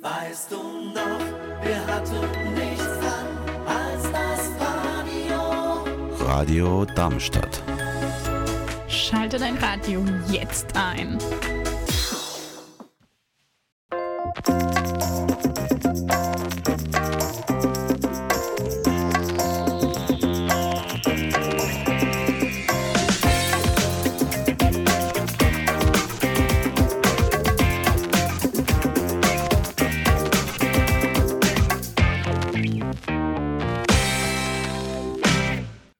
Weißt du noch, wir hatten nichts an als das Radio. Radio Darmstadt. Schalte dein Radio jetzt ein.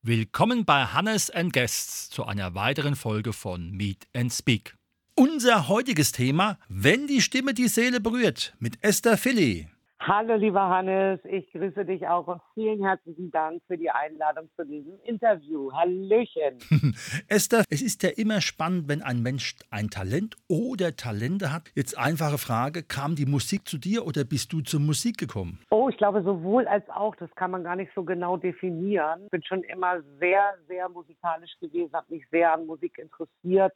Willkommen bei Hannes and Guests zu einer weiteren Folge von Meet and Speak. Unser heutiges Thema, wenn die Stimme die Seele berührt, mit Esther Philly. Hallo, lieber Hannes, ich grüße dich auch und vielen herzlichen Dank für die Einladung zu diesem Interview. Hallöchen. Esther, es ist ja immer spannend, wenn ein Mensch ein Talent oder Talente hat. Jetzt einfache Frage, kam die Musik zu dir oder bist du zur Musik gekommen? Oh, ich glaube sowohl als auch, das kann man gar nicht so genau definieren. Ich bin schon immer sehr, sehr musikalisch gewesen, habe mich sehr an Musik interessiert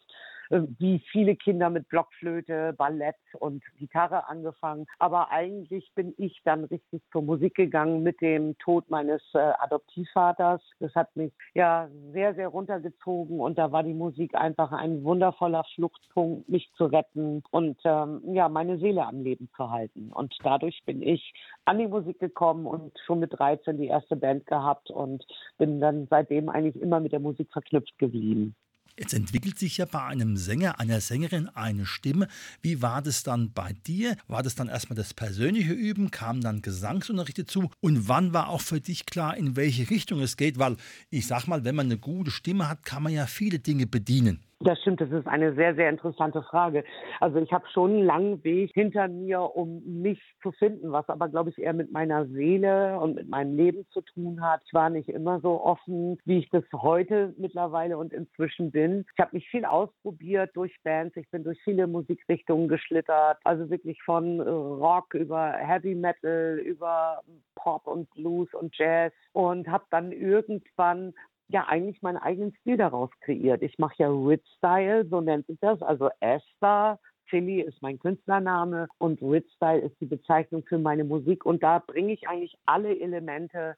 wie viele Kinder mit Blockflöte, Ballett und Gitarre angefangen. Aber eigentlich bin ich dann richtig zur Musik gegangen mit dem Tod meines äh, Adoptivvaters. Das hat mich ja sehr, sehr runtergezogen und da war die Musik einfach ein wundervoller Fluchtpunkt, mich zu retten und ähm, ja, meine Seele am Leben zu halten. Und dadurch bin ich an die Musik gekommen und schon mit 13 die erste Band gehabt und bin dann seitdem eigentlich immer mit der Musik verknüpft geblieben. Jetzt entwickelt sich ja bei einem Sänger, einer Sängerin eine Stimme. Wie war das dann bei dir? War das dann erstmal das persönliche Üben? Kam dann Gesangsunterricht dazu? Und wann war auch für dich klar, in welche Richtung es geht? Weil ich sag mal, wenn man eine gute Stimme hat, kann man ja viele Dinge bedienen. Das stimmt, das ist eine sehr, sehr interessante Frage. Also ich habe schon einen langen Weg hinter mir, um mich zu finden, was aber, glaube ich, eher mit meiner Seele und mit meinem Leben zu tun hat. Ich war nicht immer so offen, wie ich das heute mittlerweile und inzwischen bin. Ich habe mich viel ausprobiert durch Bands. Ich bin durch viele Musikrichtungen geschlittert. Also wirklich von äh, Rock über Heavy Metal, über Pop und Blues und Jazz und habe dann irgendwann ja eigentlich meinen eigenen Stil daraus kreiert. Ich mache ja Rit Style, so nennt sich das, also Esther. Philly ist mein Künstlername und Rit Style ist die Bezeichnung für meine Musik. Und da bringe ich eigentlich alle Elemente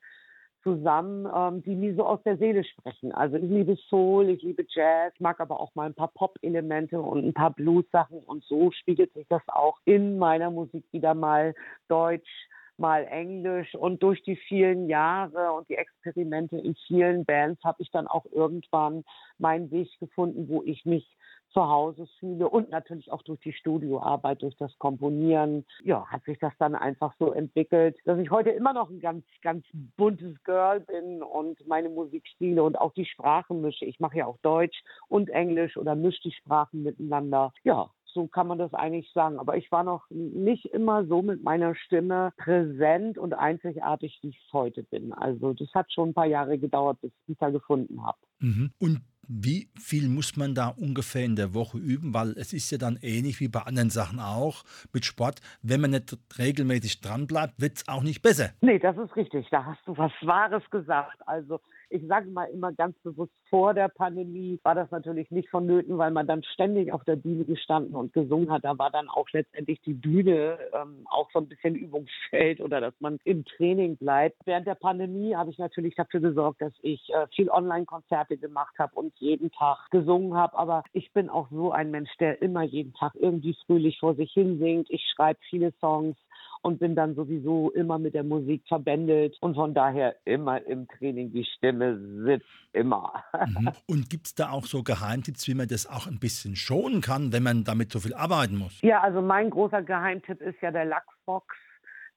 zusammen, ähm, die mir so aus der Seele sprechen. Also ich liebe Soul, ich liebe Jazz, mag aber auch mal ein paar Pop-Elemente und ein paar Blues-Sachen und so spiegelt sich das auch in meiner Musik wieder mal Deutsch, mal Englisch und durch die vielen Jahre und die Experimente in vielen Bands habe ich dann auch irgendwann meinen Weg gefunden, wo ich mich zu Hause fühle und natürlich auch durch die Studioarbeit, durch das Komponieren, ja, hat sich das dann einfach so entwickelt, dass ich heute immer noch ein ganz, ganz buntes Girl bin und meine Musikstile und auch die Sprachen mische. Ich mache ja auch Deutsch und Englisch oder mische die Sprachen miteinander. Ja, so kann man das eigentlich sagen. Aber ich war noch nicht immer so mit meiner Stimme präsent und einzigartig, wie ich heute bin. Also das hat schon ein paar Jahre gedauert, bis ich da gefunden habe. Mhm. Und wie viel muss man da ungefähr in der Woche üben? Weil es ist ja dann ähnlich wie bei anderen Sachen auch mit Sport. Wenn man nicht regelmäßig dranbleibt, wird es auch nicht besser. Nee, das ist richtig. Da hast du was Wahres gesagt. Also ich sage mal immer ganz bewusst, vor der Pandemie war das natürlich nicht vonnöten, weil man dann ständig auf der Bühne gestanden und gesungen hat. Da war dann auch letztendlich die Bühne ähm, auch so ein bisschen Übungsfeld oder dass man im Training bleibt. Während der Pandemie habe ich natürlich dafür gesorgt, dass ich äh, viel Online-Konzerte gemacht habe und jeden Tag gesungen habe. Aber ich bin auch so ein Mensch, der immer jeden Tag irgendwie fröhlich vor sich hin singt. Ich schreibe viele Songs und bin dann sowieso immer mit der Musik verbändelt und von daher immer im Training. Die Stimme sitzt immer. Mhm. Und gibt es da auch so Geheimtipps, wie man das auch ein bisschen schonen kann, wenn man damit so viel arbeiten muss? Ja, also mein großer Geheimtipp ist ja der Lachsbox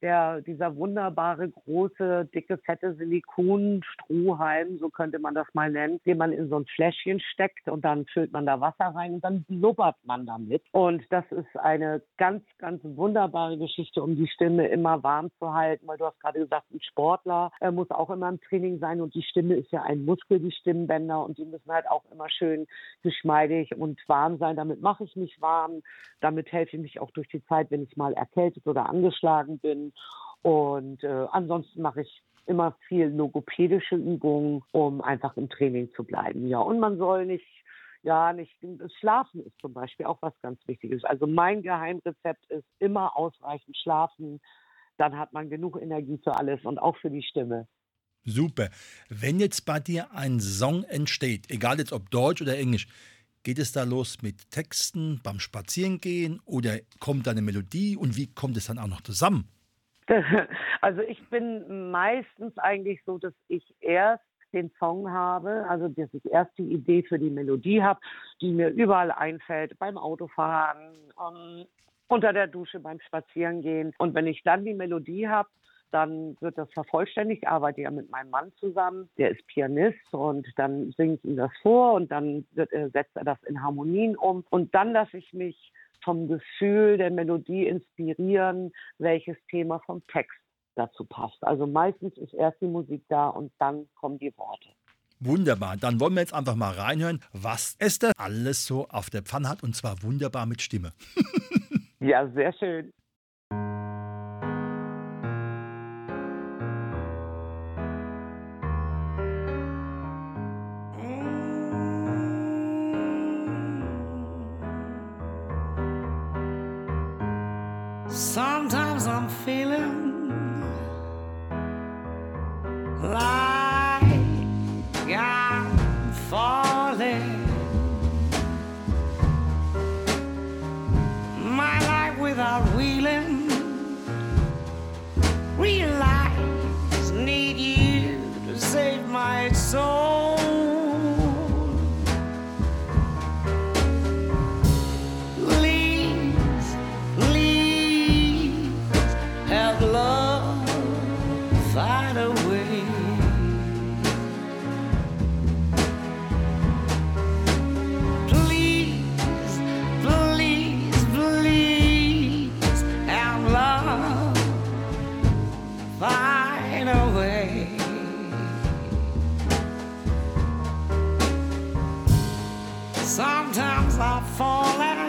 der, dieser wunderbare, große, dicke, fette Silikonstrohhalm, so könnte man das mal nennen, den man in so ein Fläschchen steckt und dann füllt man da Wasser rein und dann blubbert man damit. Und das ist eine ganz, ganz wunderbare Geschichte, um die Stimme immer warm zu halten, weil du hast gerade gesagt, ein Sportler äh, muss auch immer im Training sein und die Stimme ist ja ein Muskel, die Stimmbänder und die müssen halt auch immer schön geschmeidig und warm sein. Damit mache ich mich warm, damit helfe ich mich auch durch die Zeit, wenn ich mal erkältet oder angeschlagen bin. Und äh, ansonsten mache ich immer viel logopädische Übungen, um einfach im Training zu bleiben. Ja, und man soll nicht ja, nicht, Schlafen ist zum Beispiel auch was ganz Wichtiges. Also mein Geheimrezept ist immer ausreichend schlafen. Dann hat man genug Energie für alles und auch für die Stimme. Super. Wenn jetzt bei dir ein Song entsteht, egal jetzt ob Deutsch oder Englisch, geht es da los mit Texten beim Spazierengehen oder kommt da eine Melodie und wie kommt es dann auch noch zusammen? Also ich bin meistens eigentlich so, dass ich erst den Song habe, also dass ich erst die Idee für die Melodie habe, die mir überall einfällt, beim Autofahren, um, unter der Dusche, beim Spazierengehen. Und wenn ich dann die Melodie habe, dann wird das vervollständigt. Ich arbeite ja mit meinem Mann zusammen, der ist Pianist und dann singe ich ihm das vor und dann äh, setzt er das in Harmonien um. Und dann lasse ich mich vom Gefühl der Melodie inspirieren, welches Thema vom Text dazu passt. Also meistens ist erst die Musik da und dann kommen die Worte. Wunderbar, dann wollen wir jetzt einfach mal reinhören, was Esther alles so auf der Pfanne hat und zwar wunderbar mit Stimme. ja, sehr schön. Sometimes I'm feeling like Sometimes I fall and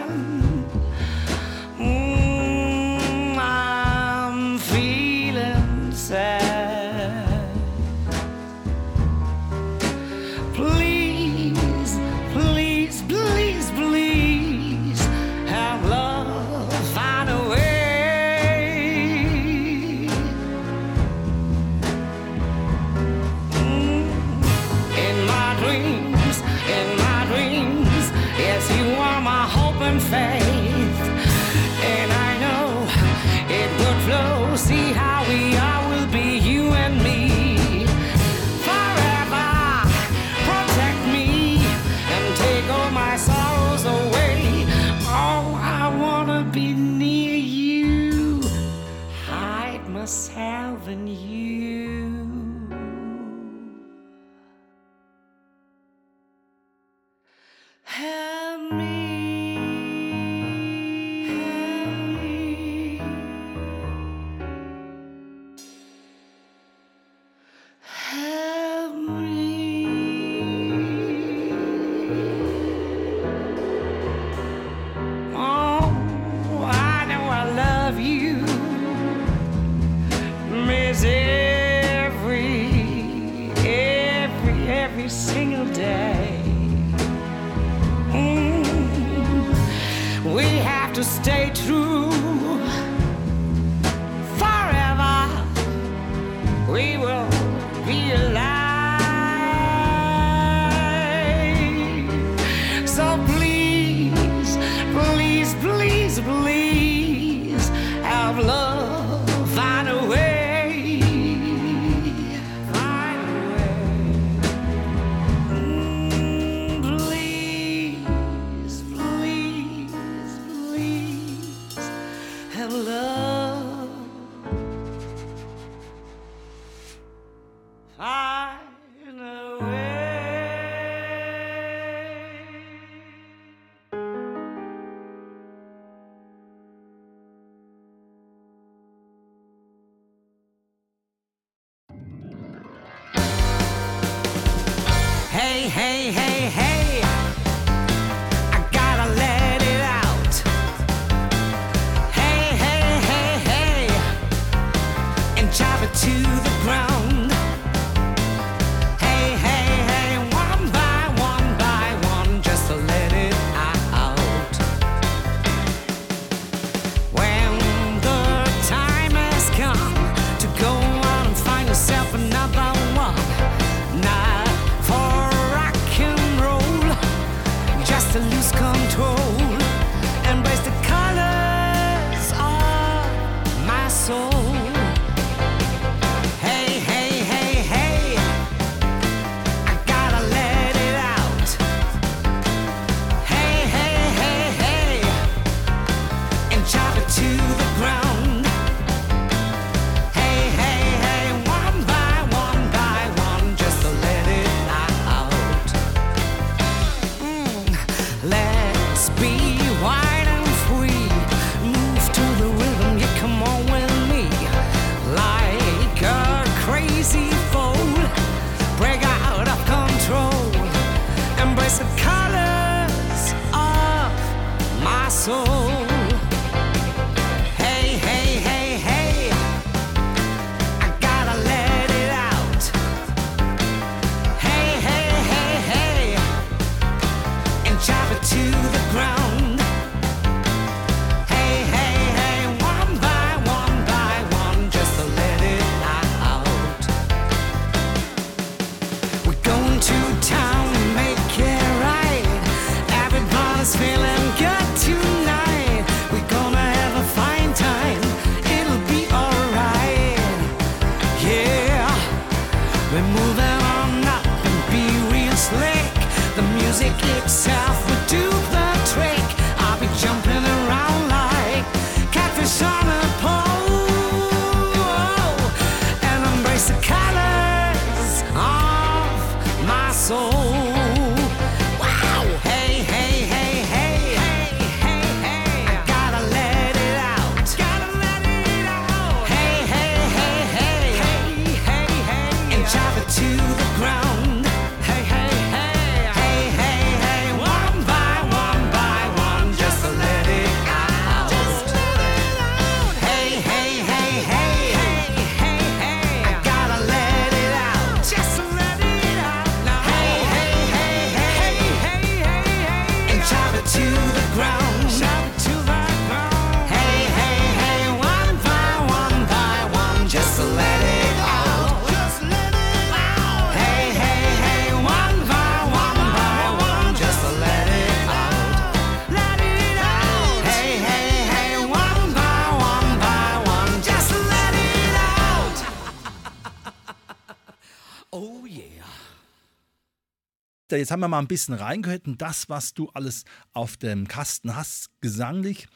Jetzt haben wir mal ein bisschen reingehört in das, was du alles auf dem Kasten hast, gesanglich.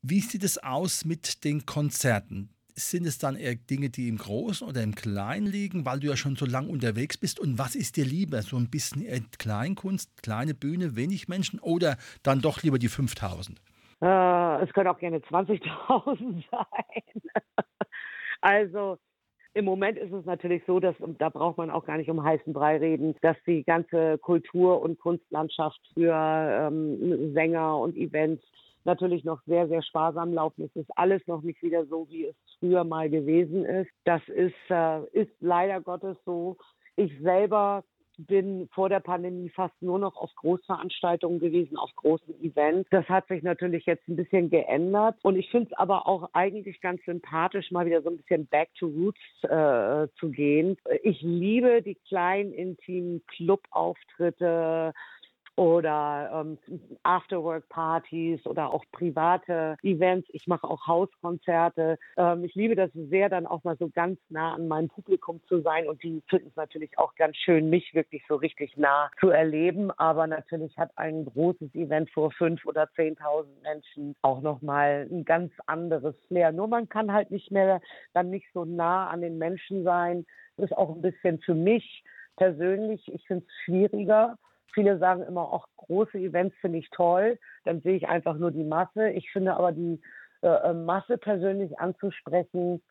Wie sieht es aus mit den Konzerten? Sind es dann eher Dinge, die im Großen oder im Kleinen liegen, weil du ja schon so lang unterwegs bist? Und was ist dir lieber? So ein bisschen eher Kleinkunst, kleine Bühne, wenig Menschen oder dann doch lieber die 5000? Äh, es können auch gerne 20.000 sein. also im Moment ist es natürlich so, dass, da braucht man auch gar nicht um heißen Brei reden, dass die ganze Kultur- und Kunstlandschaft für ähm, Sänger und Events natürlich noch sehr, sehr sparsam laufen. Es ist alles noch nicht wieder so, wie es früher mal gewesen ist. Das ist, äh, ist leider Gottes so. Ich selber bin vor der Pandemie fast nur noch auf Großveranstaltungen gewesen, auf großen Events. Das hat sich natürlich jetzt ein bisschen geändert. Und ich finde es aber auch eigentlich ganz sympathisch, mal wieder so ein bisschen back to roots äh, zu gehen. Ich liebe die kleinen, intimen Clubauftritte oder ähm, Afterwork-Partys oder auch private Events. Ich mache auch Hauskonzerte. Ähm, ich liebe das sehr, dann auch mal so ganz nah an meinem Publikum zu sein und die finden es natürlich auch ganz schön, mich wirklich so richtig nah zu erleben. Aber natürlich hat ein großes Event vor fünf oder zehntausend Menschen auch nochmal ein ganz anderes Flair. Nur man kann halt nicht mehr dann nicht so nah an den Menschen sein. Das ist auch ein bisschen für mich persönlich, ich finde es schwieriger. Viele sagen immer, auch große Events finde ich toll. Dann sehe ich einfach nur die Masse. Ich finde aber die äh, Masse persönlich anzusprechen,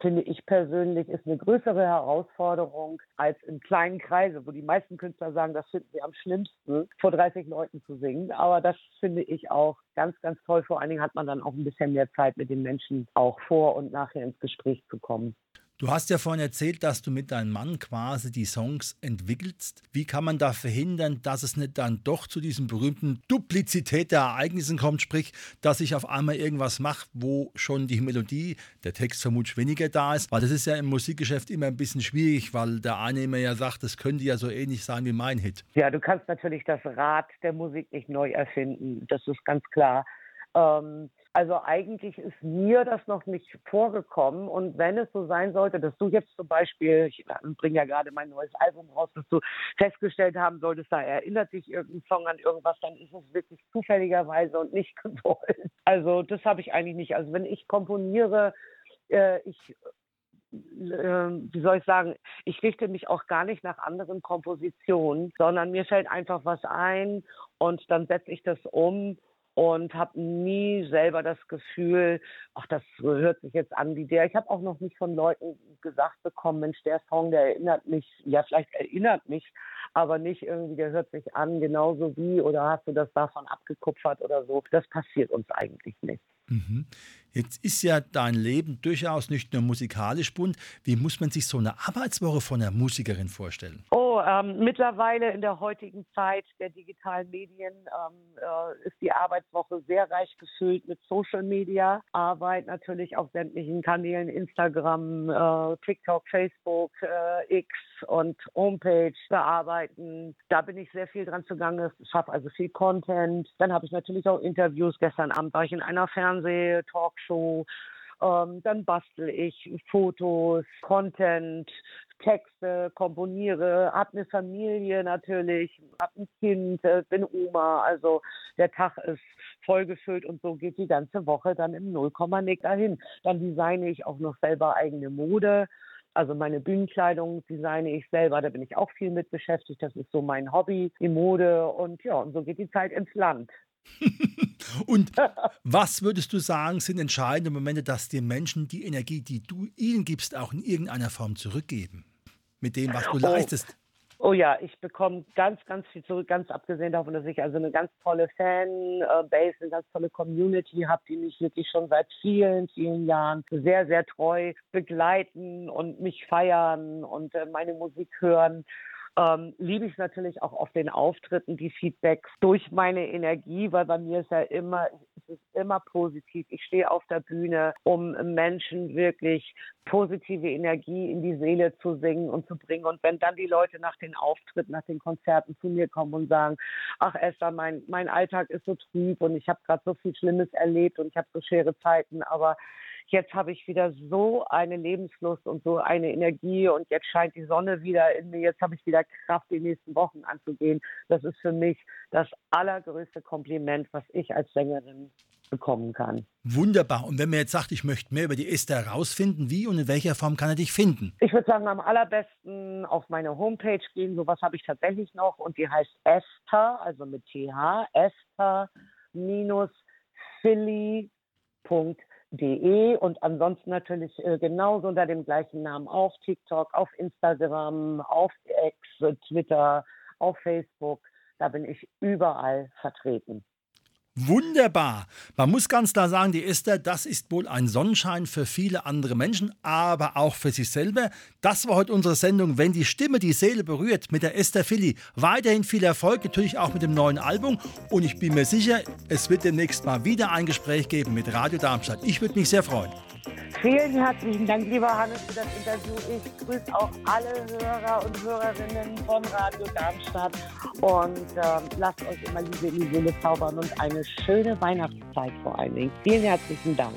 finde ich persönlich, ist eine größere Herausforderung als in kleinen Kreise, wo die meisten Künstler sagen, das finden sie am schlimmsten, vor 30 Leuten zu singen. Aber das finde ich auch ganz, ganz toll. Vor allen Dingen hat man dann auch ein bisschen mehr Zeit, mit den Menschen auch vor und nachher ins Gespräch zu kommen. Du hast ja vorhin erzählt, dass du mit deinem Mann quasi die Songs entwickelst. Wie kann man da verhindern, dass es nicht dann doch zu diesem berühmten Duplizität der Ereignissen kommt, sprich, dass ich auf einmal irgendwas mache, wo schon die Melodie, der Text vermutlich weniger da ist? Weil das ist ja im Musikgeschäft immer ein bisschen schwierig, weil der eine immer ja sagt, das könnte ja so ähnlich sein wie mein Hit. Ja, du kannst natürlich das Rad der Musik nicht neu erfinden. Das ist ganz klar. Ähm, also eigentlich ist mir das noch nicht vorgekommen. Und wenn es so sein sollte, dass du jetzt zum Beispiel, ich bringe ja gerade mein neues Album raus, dass du festgestellt haben solltest, da erinnert sich irgendein Song an irgendwas, dann ist es wirklich zufälligerweise und nicht gewollt. Also das habe ich eigentlich nicht. Also wenn ich komponiere, äh, ich äh, wie soll ich sagen, ich richte mich auch gar nicht nach anderen Kompositionen, sondern mir fällt einfach was ein und dann setze ich das um und habe nie selber das Gefühl, ach, das hört sich jetzt an wie der. Ich habe auch noch nicht von Leuten gesagt bekommen, Mensch, der Song, der erinnert mich, ja, vielleicht erinnert mich, aber nicht irgendwie, der hört sich an genauso wie oder hast du das davon abgekupfert oder so. Das passiert uns eigentlich nicht. Mhm. Jetzt ist ja dein Leben durchaus nicht nur musikalisch bunt. Wie muss man sich so eine Arbeitswoche von einer Musikerin vorstellen? Oh, ähm, mittlerweile in der heutigen Zeit der digitalen Medien ähm, äh, ist die Arbeitswoche sehr reich gefüllt mit Social Media, Arbeit natürlich auf sämtlichen Kanälen, Instagram, äh, TikTok, Facebook, äh, X und Homepage bearbeiten. Da bin ich sehr viel dran zugange. Schaffe also viel Content. Dann habe ich natürlich auch Interviews. Gestern Abend war ich in einer Fernseh-Talkshow. Ähm, dann bastel ich Fotos, Content, Texte, komponiere, habe eine Familie natürlich, habe ein Kind, äh, bin Oma. Also der Tag ist vollgefüllt und so geht die ganze Woche dann im Nullkomma-Nick dahin. Dann designe ich auch noch selber eigene Mode. Also meine Bühnenkleidung designe ich selber, da bin ich auch viel mit beschäftigt. Das ist so mein Hobby, die Mode und ja, und so geht die Zeit ins Land. und was würdest du sagen, sind entscheidende Momente, dass die Menschen die Energie, die du ihnen gibst, auch in irgendeiner Form zurückgeben? Mit dem, was du Oh. leistest. Oh ja, ich bekomme ganz, ganz viel zurück, ganz abgesehen davon, dass ich also eine ganz tolle Fanbase, eine ganz tolle Community habe, die mich wirklich schon seit vielen, vielen Jahren sehr, sehr treu begleiten und mich feiern und äh, meine Musik hören. Ähm, liebe ich natürlich auch auf den Auftritten, die Feedbacks durch meine Energie, weil bei mir ist ja immer, es ist immer positiv. Ich stehe auf der Bühne, um Menschen wirklich positive Energie in die Seele zu singen und zu bringen. Und wenn dann die Leute nach den Auftritten, nach den Konzerten zu mir kommen und sagen, ach Esther, mein, mein Alltag ist so trüb und ich habe gerade so viel Schlimmes erlebt und ich habe so schwere Zeiten, aber jetzt habe ich wieder so eine Lebenslust und so eine Energie und jetzt scheint die Sonne wieder in mir, jetzt habe ich wieder Kraft, die nächsten Wochen anzugehen. Das ist für mich das allergrößte Kompliment, was ich als Sängerin bekommen kann. Wunderbar. Und wenn man jetzt sagt, ich möchte mehr über die Esther herausfinden, wie und in welcher Form kann er dich finden? Ich würde sagen, am allerbesten auf meine Homepage gehen. Sowas habe ich tatsächlich noch und die heißt Esther, also mit TH, Esther-Philly.de und ansonsten natürlich äh, genauso unter dem gleichen Namen auf TikTok, auf Instagram, auf X, Twitter, auf Facebook. Da bin ich überall vertreten. Wunderbar. Man muss ganz klar sagen, die Esther, das ist wohl ein Sonnenschein für viele andere Menschen, aber auch für sich selber. Das war heute unsere Sendung, wenn die Stimme die Seele berührt, mit der Esther Philly. Weiterhin viel Erfolg, natürlich auch mit dem neuen Album. Und ich bin mir sicher, es wird demnächst mal wieder ein Gespräch geben mit Radio Darmstadt. Ich würde mich sehr freuen. Vielen herzlichen Dank, lieber Hannes, für das Interview. Ich grüße auch alle Hörer und Hörerinnen von Radio Darmstadt und ähm, lasst euch immer Liebe in die Seele zaubern und eine schöne Weihnachtszeit vor allen Dingen. Vielen herzlichen Dank.